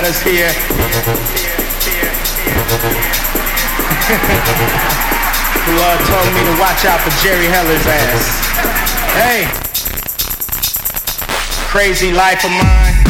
matters here. the Lord uh, told me to watch out for Jerry Heller's ass. Hey, crazy life of mine.